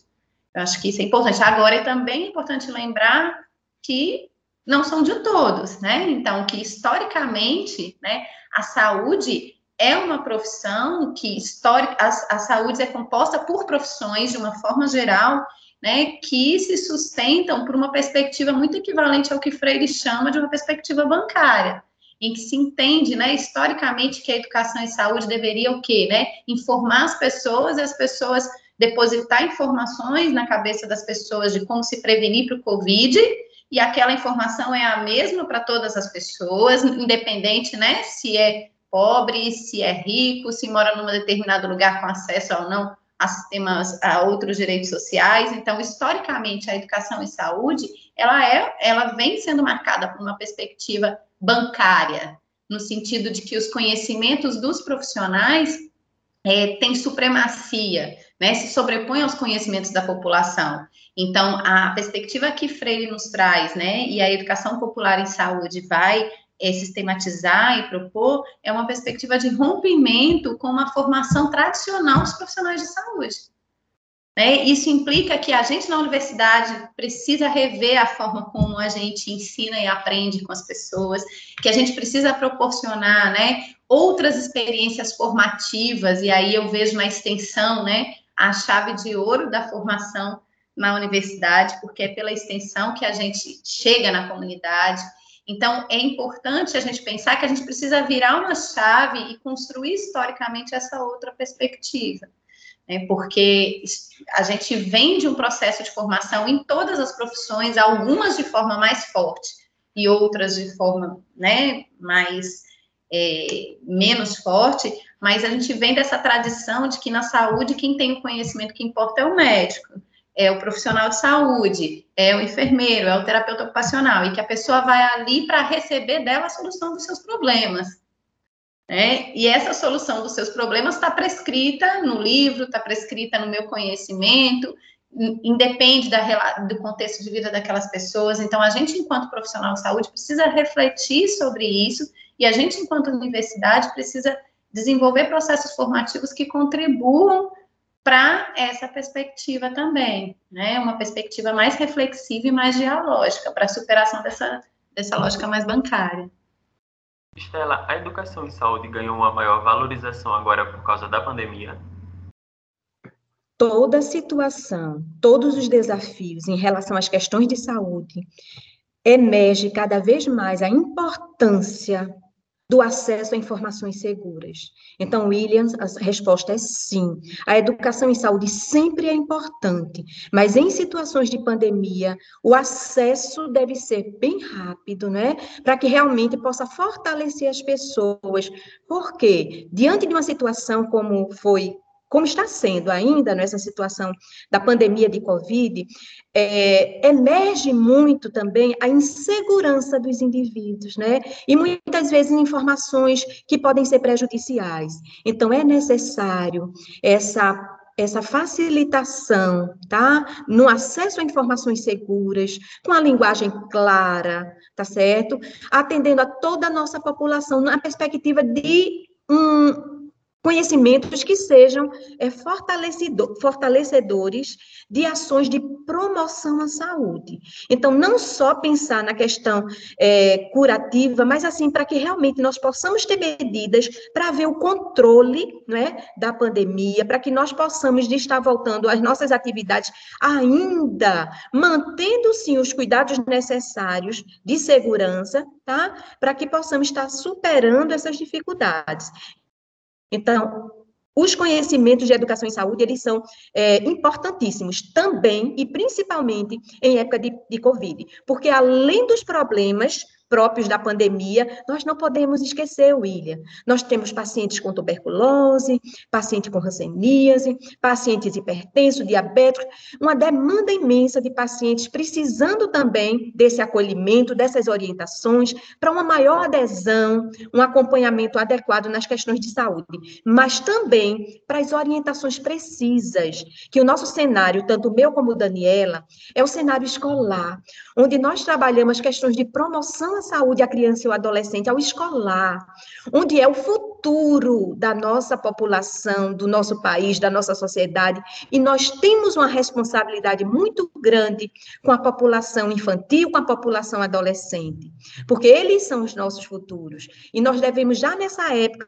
Eu acho que isso é importante. Agora, é também importante lembrar que não são de todos, né? Então, que historicamente, né, a saúde é uma profissão que, histórica, a, a saúde é composta por profissões, de uma forma geral, né, que se sustentam por uma perspectiva muito equivalente ao que Freire chama de uma perspectiva bancária em que se entende, né, historicamente, que a educação e saúde deveria o quê, né, informar as pessoas e as pessoas depositar informações na cabeça das pessoas de como se prevenir para o Covid, e aquela informação é a mesma para todas as pessoas, independente, né, se é pobre, se é rico, se mora num determinado lugar com acesso ou não a sistemas, a outros direitos sociais. Então, historicamente, a educação e saúde, ela é, ela vem sendo marcada por uma perspectiva bancária, no sentido de que os conhecimentos dos profissionais é, têm supremacia, né, se sobrepõem aos conhecimentos da população. Então, a perspectiva que Freire nos traz, né, e a educação popular em saúde vai é, sistematizar e propor, é uma perspectiva de rompimento com uma formação tradicional dos profissionais de saúde. Né? Isso implica que a gente na universidade precisa rever a forma como a gente ensina e aprende com as pessoas, que a gente precisa proporcionar né, outras experiências formativas, e aí eu vejo na extensão né, a chave de ouro da formação na universidade, porque é pela extensão que a gente chega na comunidade. Então, é importante a gente pensar que a gente precisa virar uma chave e construir historicamente essa outra perspectiva né, porque a gente vem de um processo de formação em todas as profissões, algumas de forma mais forte e outras de forma né, mais é, menos forte, mas a gente vem dessa tradição de que na saúde quem tem o conhecimento que importa é o médico, é o profissional de saúde, é o enfermeiro, é o terapeuta ocupacional, e que a pessoa vai ali para receber dela a solução dos seus problemas. Né? E essa solução dos seus problemas está prescrita no livro, está prescrita no meu conhecimento, independe da, do contexto de vida daquelas pessoas. Então, a gente, enquanto profissional de saúde, precisa refletir sobre isso, e a gente, enquanto universidade, precisa desenvolver processos formativos que contribuam para essa perspectiva também, né? Uma perspectiva mais reflexiva e mais dialógica, para a superação dessa, dessa lógica mais bancária.
Estela, a educação em saúde ganhou uma maior valorização agora por causa da pandemia?
Toda situação, todos os desafios em relação às questões de saúde, emerge cada vez mais a importância do acesso a informações seguras. Então, Williams, a resposta é sim. A educação em saúde sempre é importante, mas em situações de pandemia, o acesso deve ser bem rápido, né? Para que realmente possa fortalecer as pessoas. Porque, diante de uma situação como foi como está sendo ainda nessa situação da pandemia de Covid, é, emerge muito também a insegurança dos indivíduos, né? E muitas vezes informações que podem ser prejudiciais. Então, é necessário essa essa facilitação, tá? No acesso a informações seguras, com a linguagem clara, tá certo? Atendendo a toda a nossa população na perspectiva de um, conhecimentos que sejam é, fortalecedores de ações de promoção à saúde. Então, não só pensar na questão é, curativa, mas assim, para que realmente nós possamos ter medidas para ver o controle né, da pandemia, para que nós possamos estar voltando às nossas atividades ainda, mantendo sim os cuidados necessários de segurança, tá? Para que possamos estar superando essas dificuldades. Então, os conhecimentos de educação em saúde, eles são é, importantíssimos também e principalmente em época de, de Covid, porque além dos problemas próprios da pandemia, nós não podemos esquecer, William. Nós temos pacientes com tuberculose, paciente com ranceníase, pacientes hipertensos, diabéticos, uma demanda imensa de pacientes precisando também desse acolhimento, dessas orientações, para uma maior adesão, um acompanhamento adequado nas questões de saúde, mas também para as orientações precisas, que o nosso cenário, tanto meu como Daniela, é o cenário escolar, onde nós trabalhamos questões de promoção à saúde à criança e ao adolescente, ao escolar, onde é o futuro da nossa população, do nosso país, da nossa sociedade, e nós temos uma responsabilidade muito grande com a população infantil, com a população adolescente, porque eles são os nossos futuros, e nós devemos já nessa época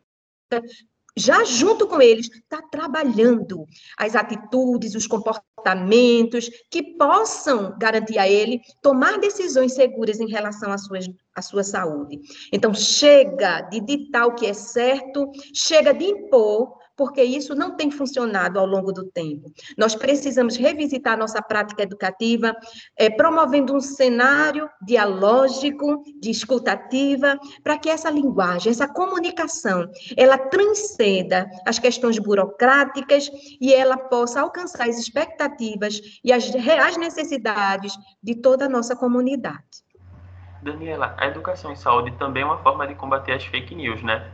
já junto com eles, está trabalhando as atitudes, os comportamentos que possam garantir a ele tomar decisões seguras em relação à sua, à sua saúde. Então, chega de ditar o que é certo, chega de impor porque isso não tem funcionado ao longo do tempo. Nós precisamos revisitar nossa prática educativa, é, promovendo um cenário dialógico, de escutativa, para que essa linguagem, essa comunicação, ela transcenda as questões burocráticas e ela possa alcançar as expectativas e as reais necessidades de toda a nossa comunidade.
Daniela, a educação em saúde também é uma forma de combater as fake news, né?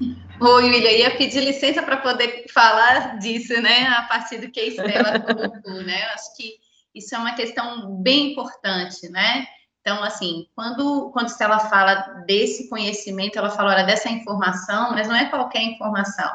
Oi, William, ia pedir licença para poder falar disso, né, a partir do que a Estela colocou, né? Eu acho que isso é uma questão bem importante, né? Então, assim, quando, quando Estela fala desse conhecimento, ela fala, olha, dessa informação, mas não é qualquer informação,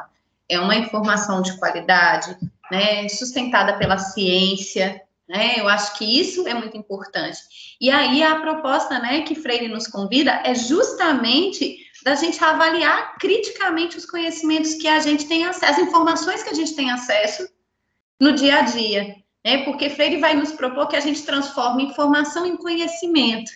é uma informação de qualidade, né, sustentada pela ciência, né? Eu acho que isso é muito importante. E aí a proposta, né, que Freire nos convida é justamente da gente avaliar criticamente os conhecimentos que a gente tem acesso, as informações que a gente tem acesso no dia a dia, né? Porque Freire vai nos propor que a gente transforme informação em conhecimento,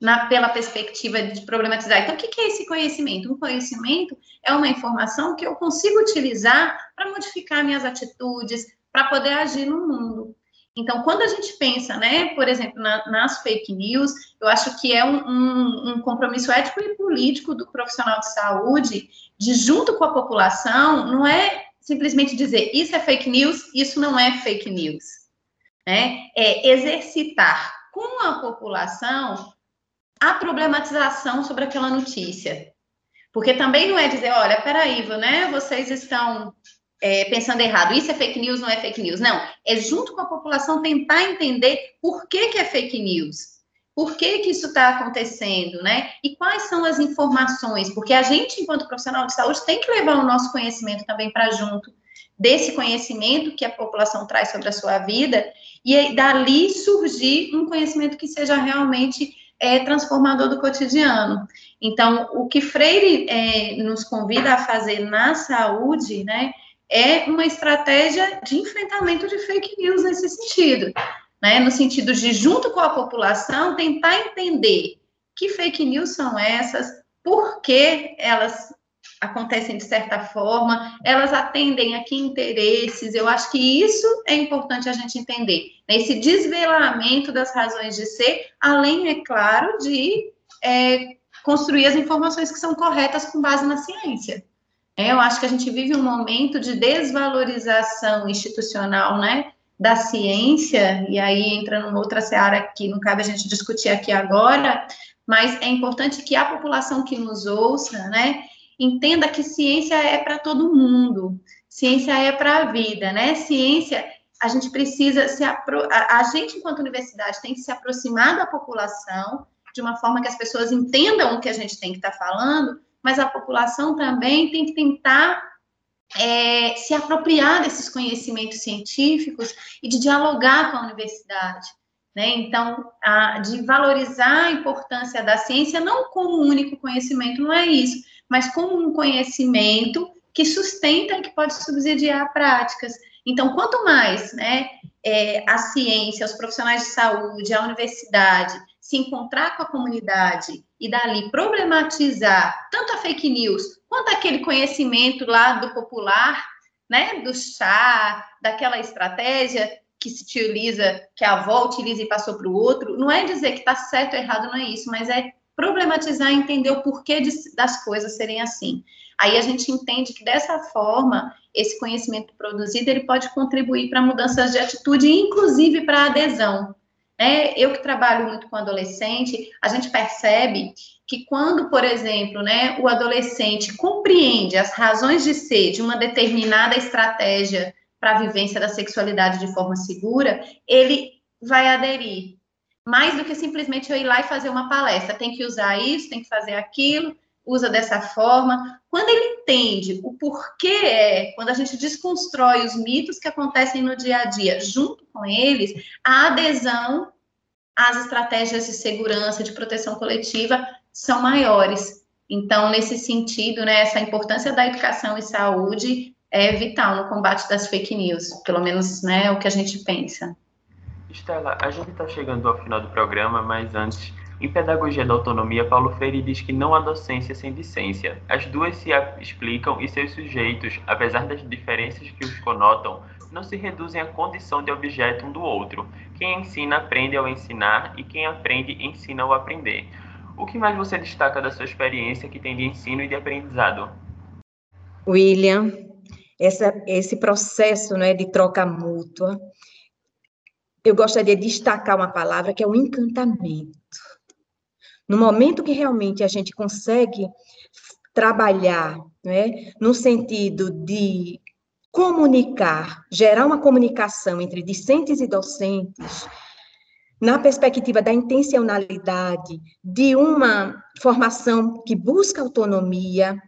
na, pela perspectiva de problematizar. Então, o que, que é esse conhecimento? Um conhecimento é uma informação que eu consigo utilizar para modificar minhas atitudes, para poder agir no mundo. Então, quando a gente pensa, né, por exemplo, na, nas fake news, eu acho que é um, um, um, compromisso ético e político do profissional de saúde, de junto com a população, não é simplesmente dizer isso é fake news, isso não é fake news, né? É exercitar com a população a problematização sobre aquela notícia. Porque também não é dizer, olha, peraí, né, vocês estão é, pensando errado, isso é fake news, não é fake news. Não, é junto com a população tentar entender por que, que é fake news. Por que, que isso está acontecendo, né? E quais são as informações? Porque a gente, enquanto profissional de saúde, tem que levar o nosso conhecimento também para junto desse conhecimento que a população traz sobre a sua vida, e dali surgir um conhecimento que seja realmente é, transformador do cotidiano. Então, o que Freire é, nos convida a fazer na saúde, né, é uma estratégia de enfrentamento de fake news nesse sentido, né, no sentido de, junto com a população, tentar entender que fake news são essas, por que elas acontecem de certa forma, elas atendem a que interesses. Eu acho que isso é importante a gente entender. Né? Esse desvelamento das razões de ser, além, é claro, de é, construir as informações que são corretas com base na ciência. É, eu acho que a gente vive um momento de desvalorização institucional, né? Da ciência, e aí entra numa outra seara que não cabe a gente discutir aqui agora, mas é importante que a população que nos ouça, né, entenda que ciência é para todo mundo, ciência é para a vida, né? Ciência, a gente precisa se apro a, gente enquanto universidade tem que se aproximar da população de uma forma que as pessoas entendam o que a gente tem que estar tá falando, mas a população também tem que tentar é, se apropriar desses conhecimentos científicos e de dialogar com a universidade. Né? Então, a, de valorizar a importância da ciência não como um único conhecimento, não é isso, mas como um conhecimento que sustenta e que pode subsidiar práticas. Então, quanto mais né, é, a ciência, os profissionais de saúde, a universidade se encontrar com a comunidade e dali problematizar tanto a fake news quanto aquele conhecimento lá do popular, né, do chá, daquela estratégia que se utiliza, que a avó utiliza e passou para o outro, não é dizer que está certo ou errado, não é isso, mas é problematizar e entender o porquê de, das coisas serem assim. Aí a gente entende que dessa forma esse conhecimento produzido ele pode contribuir para mudanças de atitude, inclusive para adesão. É, eu que trabalho muito com adolescente, a gente percebe que quando, por exemplo, né, o adolescente compreende as razões de ser de uma determinada estratégia para a vivência da sexualidade de forma segura, ele vai aderir mais do que simplesmente eu ir lá e fazer uma palestra. Tem que usar isso, tem que fazer aquilo, usa dessa forma. Quando ele entende o porquê é, quando a gente desconstrói os mitos que acontecem no dia a dia junto com eles, a adesão às estratégias de segurança, de proteção coletiva são maiores. Então, nesse sentido, né, essa importância da educação e saúde é vital no combate das fake news, pelo menos, né, é o que a gente pensa.
Estela, a gente está chegando ao final do programa, mas antes, em Pedagogia da Autonomia, Paulo Freire diz que não há docência sem discência. As duas se explicam e seus sujeitos, apesar das diferenças que os conotam, não se reduzem à condição de objeto um do outro. Quem ensina aprende ao ensinar e quem aprende ensina ao aprender. O que mais você destaca da sua experiência que tem de ensino e de aprendizado?
William, essa, esse processo né, de troca mútua, eu gostaria de destacar uma palavra que é o encantamento. No momento que realmente a gente consegue trabalhar, né, no sentido de comunicar, gerar uma comunicação entre discentes e docentes, na perspectiva da intencionalidade, de uma formação que busca autonomia,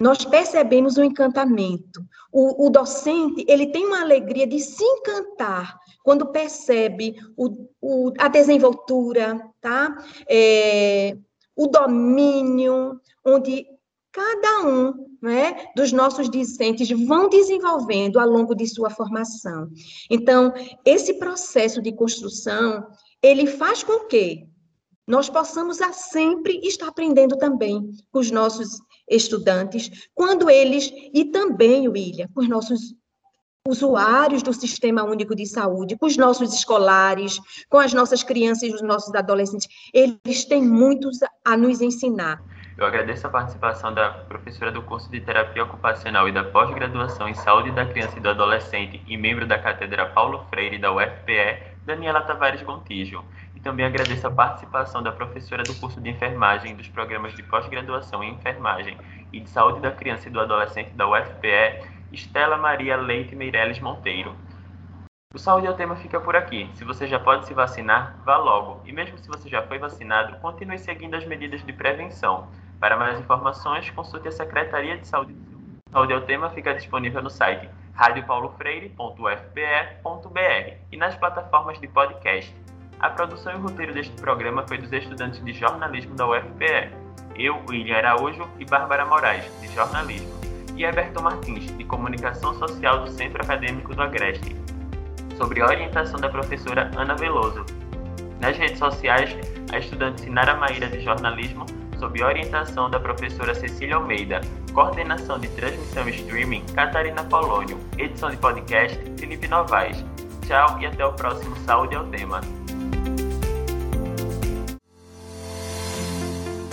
nós percebemos o encantamento. O, o, docente, ele tem uma alegria de se encantar quando percebe o, o, a desenvoltura, tá? É, o domínio, onde cada um né, dos nossos discentes vão desenvolvendo ao longo de sua formação. Então, esse processo de construção, ele faz com que nós possamos a sempre estar aprendendo também com os nossos estudantes, quando eles, e também, William, com os nossos usuários do Sistema Único de Saúde, com os nossos escolares, com as nossas crianças e os nossos adolescentes, eles têm muitos a nos ensinar.
Eu agradeço a participação da professora do curso de Terapia Ocupacional e da pós-graduação em Saúde da Criança e do Adolescente e membro da Cátedra Paulo Freire da UFPE, Daniela Tavares Gontijo. E também agradeço a participação da professora do curso de enfermagem dos programas de pós-graduação em enfermagem e de saúde da criança e do adolescente da UFPE, Estela Maria Leite Meirelles Monteiro. O Saúde é o tema fica por aqui. Se você já pode se vacinar, vá logo. E mesmo se você já foi vacinado, continue seguindo as medidas de prevenção. Para mais informações, consulte a Secretaria de Saúde. Saúde é o tema fica disponível no site radiopaulofreire.ufpe.br e nas plataformas de podcast. A produção e o roteiro deste programa foi dos estudantes de jornalismo da UFPE. Eu, William Araújo e Bárbara Moraes, de jornalismo, e Everton Martins, de comunicação social do Centro Acadêmico do Agreste sobre a orientação da professora Ana Veloso. Nas redes sociais, a estudante Sinara Maíra de Jornalismo, sob orientação da professora Cecília Almeida, coordenação de transmissão e streaming Catarina Polônio, edição de podcast Felipe Novaes. Tchau e até o próximo Saúde ao Tema.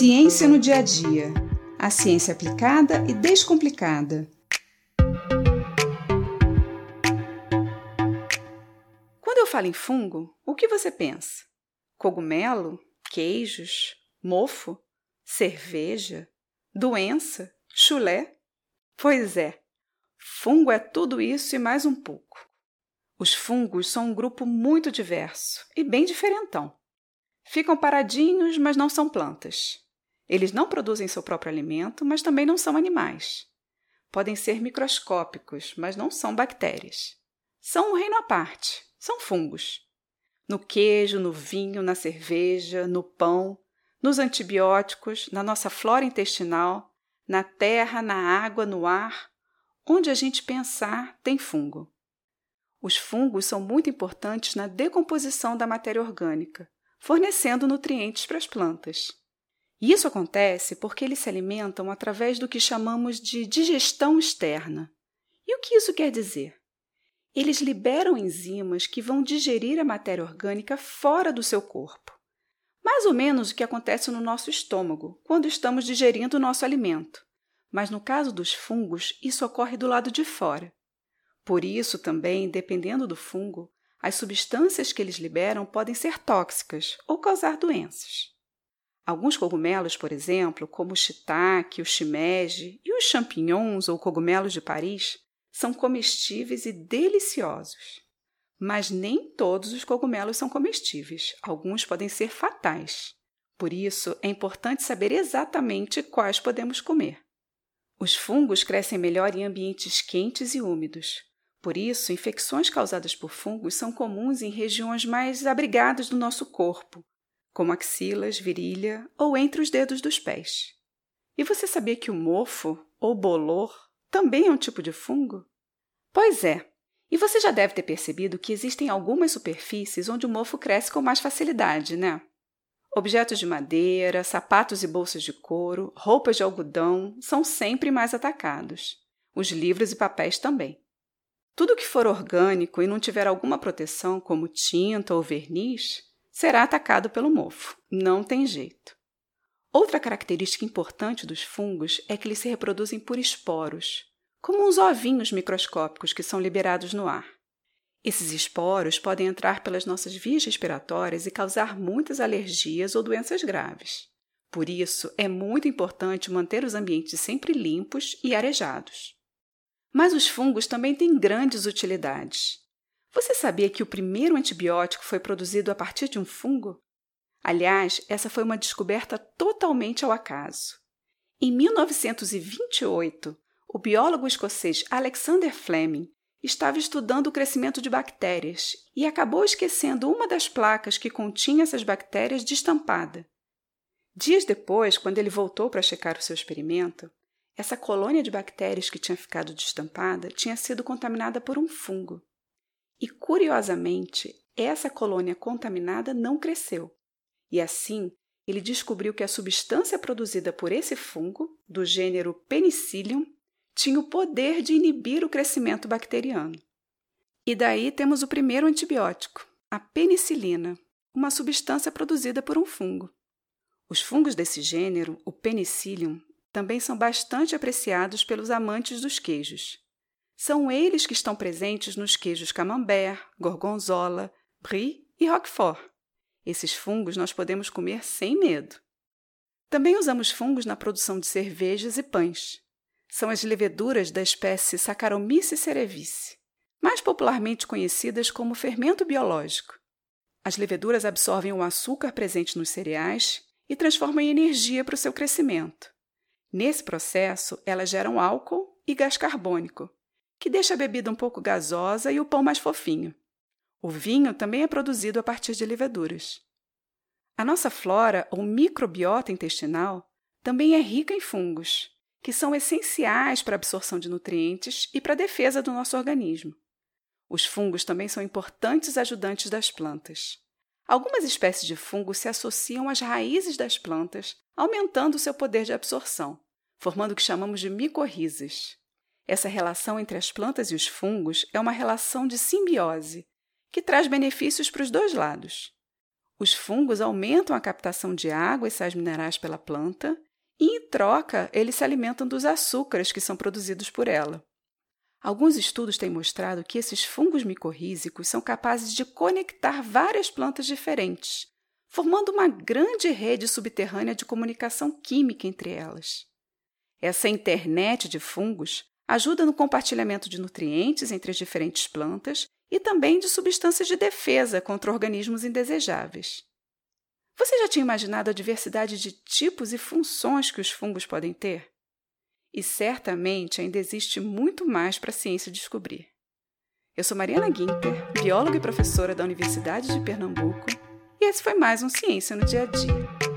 Ciência no dia a dia. A ciência aplicada e descomplicada. Quando eu falo em fungo, o que você pensa? Cogumelo? Queijos? Mofo? Cerveja? Doença? Chulé? Pois é, fungo é tudo isso e mais um pouco. Os fungos são um grupo muito diverso e bem diferentão. Ficam paradinhos, mas não são plantas. Eles não produzem seu próprio alimento, mas também não são animais. Podem ser microscópicos, mas não são bactérias. São um reino à parte, são fungos. No queijo, no vinho, na cerveja, no pão, nos antibióticos, na nossa flora intestinal, na terra, na água, no ar, onde a gente pensar, tem fungo. Os fungos são muito importantes na decomposição da matéria orgânica, fornecendo nutrientes para as plantas. E isso acontece porque eles se alimentam através do que chamamos de digestão externa. E o que isso quer dizer? Eles liberam enzimas que vão digerir a matéria orgânica fora do seu corpo. Mais ou menos o que acontece no nosso estômago, quando estamos digerindo o nosso alimento. Mas no caso dos fungos, isso ocorre do lado de fora. Por isso, também, dependendo do fungo, as substâncias que eles liberam podem ser tóxicas ou causar doenças. Alguns cogumelos, por exemplo, como o shiitake, o shimeji e os champignons ou cogumelos de Paris, são comestíveis e deliciosos. Mas nem todos os cogumelos são comestíveis, alguns podem ser fatais. Por isso, é importante saber exatamente quais podemos comer. Os fungos crescem melhor em ambientes quentes e úmidos. Por isso, infecções causadas por fungos são comuns em regiões mais abrigadas do nosso corpo, como axilas, virilha ou entre os dedos dos pés. E você sabia que o mofo, ou bolor, também é um tipo de fungo? Pois é, e você já deve ter percebido que existem algumas superfícies onde o mofo cresce com mais facilidade, né? Objetos de madeira, sapatos e bolsas de couro, roupas de algodão são sempre mais atacados. Os livros e papéis também. Tudo que for orgânico e não tiver alguma proteção, como tinta ou verniz, será atacado pelo mofo. Não tem jeito. Outra característica importante dos fungos é que eles se reproduzem por esporos, como uns ovinhos microscópicos que são liberados no ar. Esses esporos podem entrar pelas nossas vias respiratórias e causar muitas alergias ou doenças graves. Por isso, é muito importante manter os ambientes sempre limpos e arejados. Mas os fungos também têm grandes utilidades. Você sabia que o primeiro antibiótico foi produzido a partir de um fungo? Aliás, essa foi uma descoberta totalmente ao acaso. Em 1928, o biólogo escocês Alexander Fleming estava estudando o crescimento de bactérias e acabou esquecendo uma das placas que continha essas bactérias destampada. Dias depois, quando ele voltou para checar o seu experimento, essa colônia de bactérias que tinha ficado destampada tinha sido contaminada por um fungo. E, curiosamente, essa colônia contaminada não cresceu. E assim, ele descobriu que a substância produzida por esse fungo, do gênero Penicillium, tinha o poder de inibir o crescimento bacteriano. E daí temos o primeiro antibiótico, a penicilina, uma substância produzida por um fungo. Os fungos desse gênero, o Penicillium, também são bastante apreciados pelos amantes dos queijos. São eles que estão presentes nos queijos camembert, gorgonzola, brie e roquefort. Esses fungos nós podemos comer sem medo. Também usamos fungos na produção de cervejas e pães. São as leveduras da espécie Saccharomyces cerevisiae, mais popularmente conhecidas como fermento biológico. As leveduras absorvem o açúcar presente nos cereais e transformam em energia para o seu crescimento. Nesse processo, elas geram álcool e gás carbônico, que deixa a bebida um pouco gasosa e o pão mais fofinho. O vinho também é produzido a partir de leveduras. A nossa flora, ou microbiota intestinal, também é rica em fungos, que são essenciais para a absorção de nutrientes e para a defesa do nosso organismo. Os fungos também são importantes ajudantes das plantas. Algumas espécies de fungos se associam às raízes das plantas, aumentando seu poder de absorção, formando o que chamamos de micorrizas. Essa relação entre as plantas e os fungos é uma relação de simbiose, que traz benefícios para os dois lados. Os fungos aumentam a captação de água e sais minerais pela planta, e, em troca, eles se alimentam dos açúcares que são produzidos por ela. Alguns estudos têm mostrado que esses fungos micorrízicos são capazes de conectar várias plantas diferentes, formando uma grande rede subterrânea de comunicação química entre elas. Essa internet de fungos ajuda no compartilhamento de nutrientes entre as diferentes plantas e também de substâncias de defesa contra organismos indesejáveis. Você já tinha imaginado a diversidade de tipos e funções que os fungos podem ter? E certamente ainda existe muito mais para a ciência descobrir. Eu sou Mariana Guinter, bióloga e professora da Universidade de Pernambuco, e esse foi mais um Ciência no Dia a Dia.